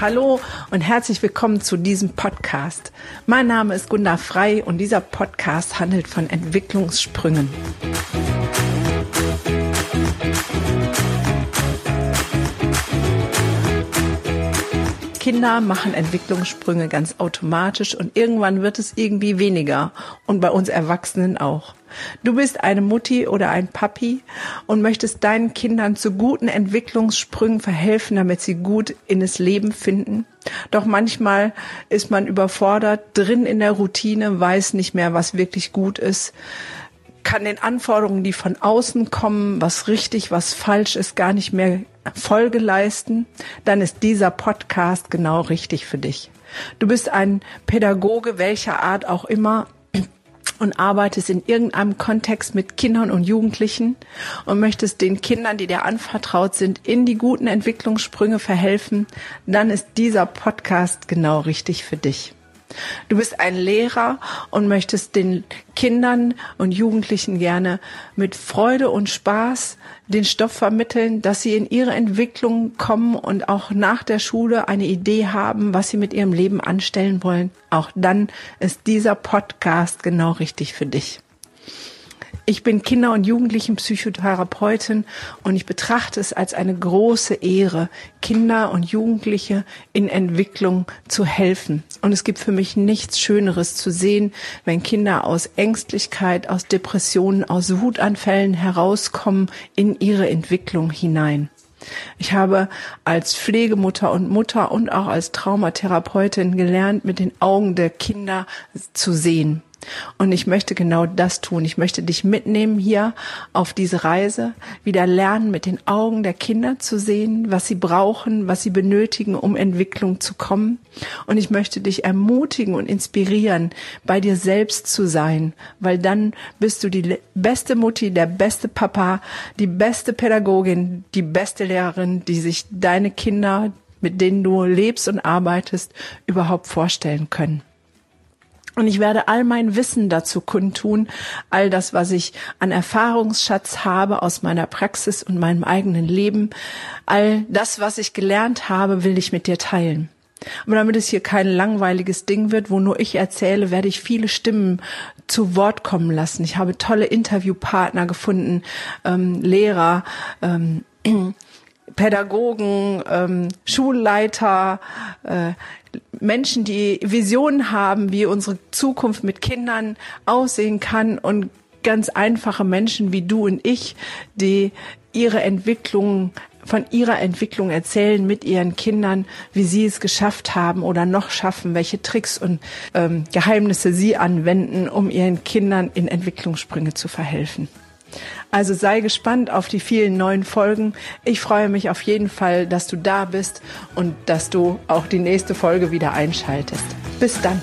Hallo und herzlich willkommen zu diesem Podcast. Mein Name ist Gunda Frei und dieser Podcast handelt von Entwicklungssprüngen. Kinder machen Entwicklungssprünge ganz automatisch und irgendwann wird es irgendwie weniger und bei uns Erwachsenen auch. Du bist eine Mutti oder ein Papi und möchtest deinen Kindern zu guten Entwicklungssprüngen verhelfen, damit sie gut in das Leben finden. Doch manchmal ist man überfordert, drin in der Routine, weiß nicht mehr, was wirklich gut ist kann den Anforderungen, die von außen kommen, was richtig, was falsch ist, gar nicht mehr Folge leisten, dann ist dieser Podcast genau richtig für dich. Du bist ein Pädagoge welcher Art auch immer und arbeitest in irgendeinem Kontext mit Kindern und Jugendlichen und möchtest den Kindern, die dir anvertraut sind, in die guten Entwicklungssprünge verhelfen, dann ist dieser Podcast genau richtig für dich. Du bist ein Lehrer und möchtest den Kindern und Jugendlichen gerne mit Freude und Spaß den Stoff vermitteln, dass sie in ihre Entwicklung kommen und auch nach der Schule eine Idee haben, was sie mit ihrem Leben anstellen wollen. Auch dann ist dieser Podcast genau richtig für dich. Ich bin Kinder- und Jugendlichenpsychotherapeutin und ich betrachte es als eine große Ehre, Kinder und Jugendliche in Entwicklung zu helfen. Und es gibt für mich nichts Schöneres zu sehen, wenn Kinder aus Ängstlichkeit, aus Depressionen, aus Wutanfällen herauskommen in ihre Entwicklung hinein. Ich habe als Pflegemutter und Mutter und auch als Traumatherapeutin gelernt, mit den Augen der Kinder zu sehen. Und ich möchte genau das tun. Ich möchte dich mitnehmen hier auf diese Reise, wieder lernen, mit den Augen der Kinder zu sehen, was sie brauchen, was sie benötigen, um Entwicklung zu kommen. Und ich möchte dich ermutigen und inspirieren, bei dir selbst zu sein, weil dann bist du die beste Mutti, der beste Papa, die beste Pädagogin, die beste Lehrerin, die sich deine Kinder, mit denen du lebst und arbeitest, überhaupt vorstellen können. Und ich werde all mein Wissen dazu kundtun, all das, was ich an Erfahrungsschatz habe aus meiner Praxis und meinem eigenen Leben, all das, was ich gelernt habe, will ich mit dir teilen. Aber damit es hier kein langweiliges Ding wird, wo nur ich erzähle, werde ich viele Stimmen zu Wort kommen lassen. Ich habe tolle Interviewpartner gefunden, ähm, Lehrer, ähm, Pädagogen, ähm, Schulleiter, äh, Menschen, die Visionen haben, wie unsere Zukunft mit Kindern aussehen kann und ganz einfache Menschen wie du und ich, die ihre Entwicklung von ihrer Entwicklung erzählen mit ihren Kindern, wie sie es geschafft haben oder noch schaffen, welche Tricks und ähm, Geheimnisse sie anwenden, um ihren Kindern in Entwicklungssprünge zu verhelfen. Also sei gespannt auf die vielen neuen Folgen. Ich freue mich auf jeden Fall, dass du da bist und dass du auch die nächste Folge wieder einschaltest. Bis dann.